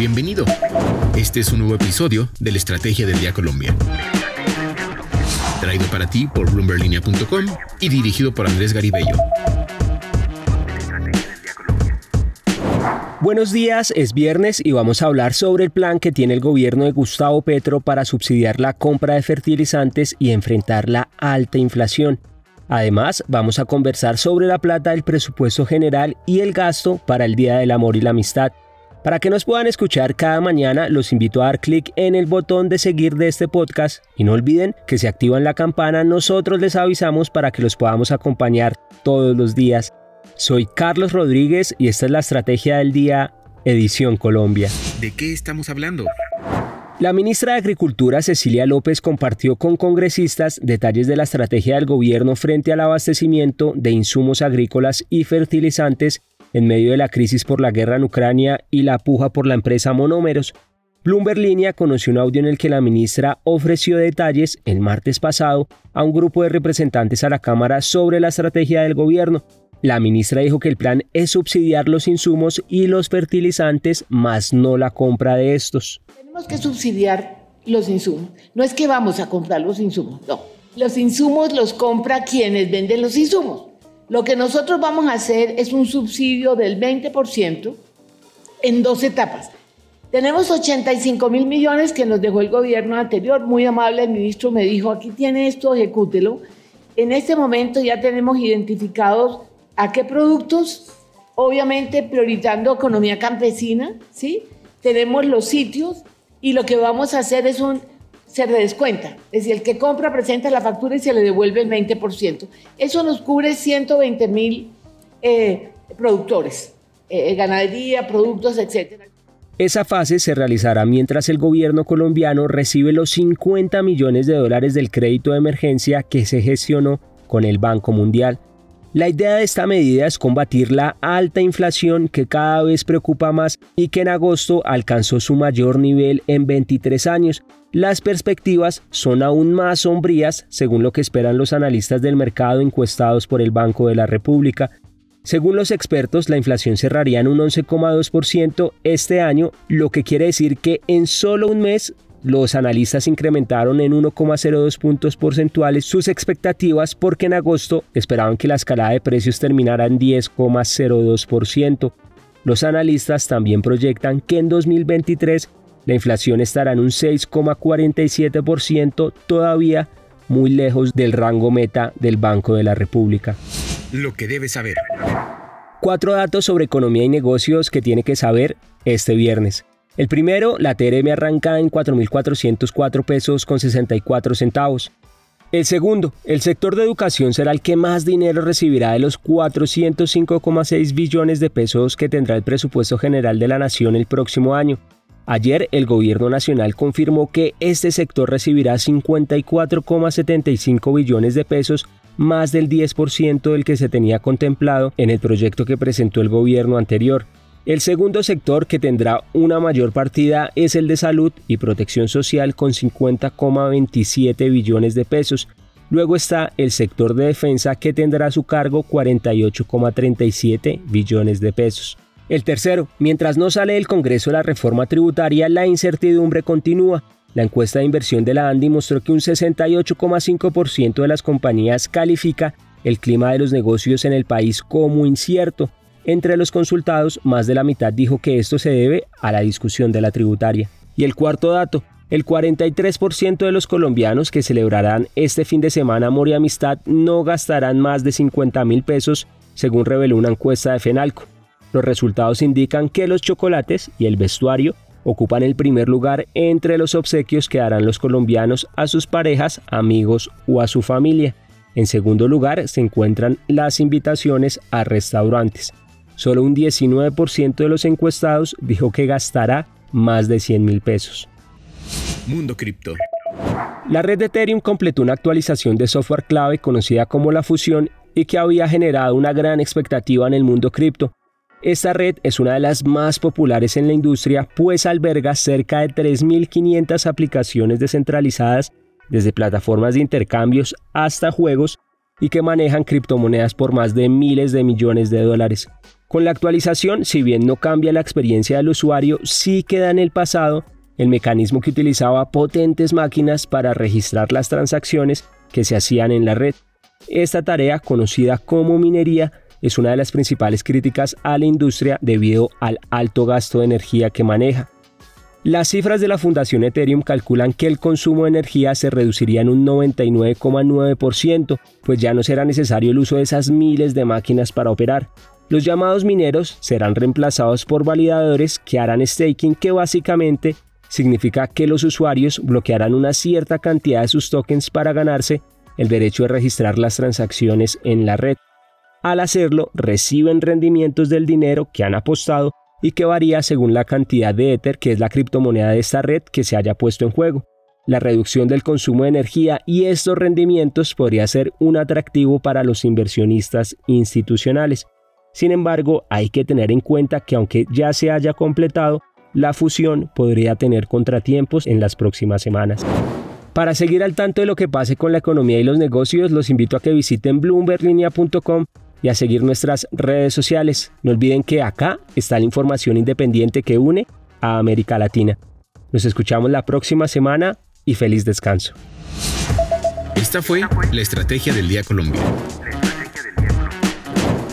Bienvenido. Este es un nuevo episodio de la Estrategia del Día Colombia. Traído para ti por bloomberlinia.com y dirigido por Andrés Garibello. Buenos días, es viernes y vamos a hablar sobre el plan que tiene el gobierno de Gustavo Petro para subsidiar la compra de fertilizantes y enfrentar la alta inflación. Además, vamos a conversar sobre la plata del presupuesto general y el gasto para el Día del Amor y la Amistad. Para que nos puedan escuchar cada mañana, los invito a dar clic en el botón de seguir de este podcast y no olviden que si activan la campana nosotros les avisamos para que los podamos acompañar todos los días. Soy Carlos Rodríguez y esta es la Estrategia del Día, Edición Colombia. ¿De qué estamos hablando? La ministra de Agricultura, Cecilia López, compartió con congresistas detalles de la estrategia del gobierno frente al abastecimiento de insumos agrícolas y fertilizantes en medio de la crisis por la guerra en Ucrania y la puja por la empresa Monómeros. Bloomberg Línea conoció un audio en el que la ministra ofreció detalles el martes pasado a un grupo de representantes a la Cámara sobre la estrategia del gobierno. La ministra dijo que el plan es subsidiar los insumos y los fertilizantes, más no la compra de estos. Tenemos que subsidiar los insumos. No es que vamos a comprar los insumos, no. Los insumos los compra quienes venden los insumos. Lo que nosotros vamos a hacer es un subsidio del 20% en dos etapas. Tenemos 85 mil millones que nos dejó el gobierno anterior. Muy amable, el ministro me dijo, aquí tiene esto, ejecútelo. En este momento ya tenemos identificados a qué productos, obviamente priorizando economía campesina, ¿sí? Tenemos los sitios, y lo que vamos a hacer es un se descuenta. Es decir, el que compra presenta la factura y se le devuelve el 20%. Eso nos cubre 120 mil eh, productores, eh, ganadería, productos, etc. Esa fase se realizará mientras el gobierno colombiano recibe los 50 millones de dólares del crédito de emergencia que se gestionó con el Banco Mundial. La idea de esta medida es combatir la alta inflación que cada vez preocupa más y que en agosto alcanzó su mayor nivel en 23 años. Las perspectivas son aún más sombrías según lo que esperan los analistas del mercado encuestados por el Banco de la República. Según los expertos, la inflación cerraría en un 11,2% este año, lo que quiere decir que en solo un mes los analistas incrementaron en 1,02 puntos porcentuales sus expectativas porque en agosto esperaban que la escalada de precios terminara en 10,02%. Los analistas también proyectan que en 2023 la inflación estará en un 6,47%, todavía muy lejos del rango meta del Banco de la República. Lo que debes saber. Cuatro datos sobre economía y negocios que tiene que saber este viernes. El primero, la TRM arranca en 4.404 pesos con 64 centavos. El segundo, el sector de educación será el que más dinero recibirá de los 405,6 billones de pesos que tendrá el presupuesto general de la nación el próximo año. Ayer el gobierno nacional confirmó que este sector recibirá 54,75 billones de pesos, más del 10% del que se tenía contemplado en el proyecto que presentó el gobierno anterior. El segundo sector que tendrá una mayor partida es el de salud y protección social con 50,27 billones de pesos. Luego está el sector de defensa que tendrá a su cargo 48,37 billones de pesos. El tercero, mientras no sale del Congreso la reforma tributaria, la incertidumbre continúa. La encuesta de inversión de la ANDI mostró que un 68,5% de las compañías califica el clima de los negocios en el país como incierto. Entre los consultados, más de la mitad dijo que esto se debe a la discusión de la tributaria. Y el cuarto dato, el 43% de los colombianos que celebrarán este fin de semana Amor y Amistad no gastarán más de 50 mil pesos, según reveló una encuesta de Fenalco. Los resultados indican que los chocolates y el vestuario ocupan el primer lugar entre los obsequios que darán los colombianos a sus parejas, amigos o a su familia. En segundo lugar se encuentran las invitaciones a restaurantes. Solo un 19% de los encuestados dijo que gastará más de 100 mil pesos. Mundo Cripto. La red de Ethereum completó una actualización de software clave conocida como la fusión y que había generado una gran expectativa en el mundo cripto. Esta red es una de las más populares en la industria, pues alberga cerca de 3.500 aplicaciones descentralizadas, desde plataformas de intercambios hasta juegos, y que manejan criptomonedas por más de miles de millones de dólares. Con la actualización, si bien no cambia la experiencia del usuario, sí queda en el pasado el mecanismo que utilizaba potentes máquinas para registrar las transacciones que se hacían en la red. Esta tarea, conocida como minería, es una de las principales críticas a la industria debido al alto gasto de energía que maneja. Las cifras de la Fundación Ethereum calculan que el consumo de energía se reduciría en un 99,9%, pues ya no será necesario el uso de esas miles de máquinas para operar. Los llamados mineros serán reemplazados por validadores que harán staking que básicamente significa que los usuarios bloquearán una cierta cantidad de sus tokens para ganarse el derecho de registrar las transacciones en la red. Al hacerlo, reciben rendimientos del dinero que han apostado y que varía según la cantidad de Ether, que es la criptomoneda de esta red que se haya puesto en juego. La reducción del consumo de energía y estos rendimientos podría ser un atractivo para los inversionistas institucionales. Sin embargo, hay que tener en cuenta que aunque ya se haya completado, la fusión podría tener contratiempos en las próximas semanas. Para seguir al tanto de lo que pase con la economía y los negocios, los invito a que visiten bloomberlinia.com y a seguir nuestras redes sociales. No olviden que acá está la información independiente que une a América Latina. Nos escuchamos la próxima semana y feliz descanso. Esta fue la Estrategia del Día Colombia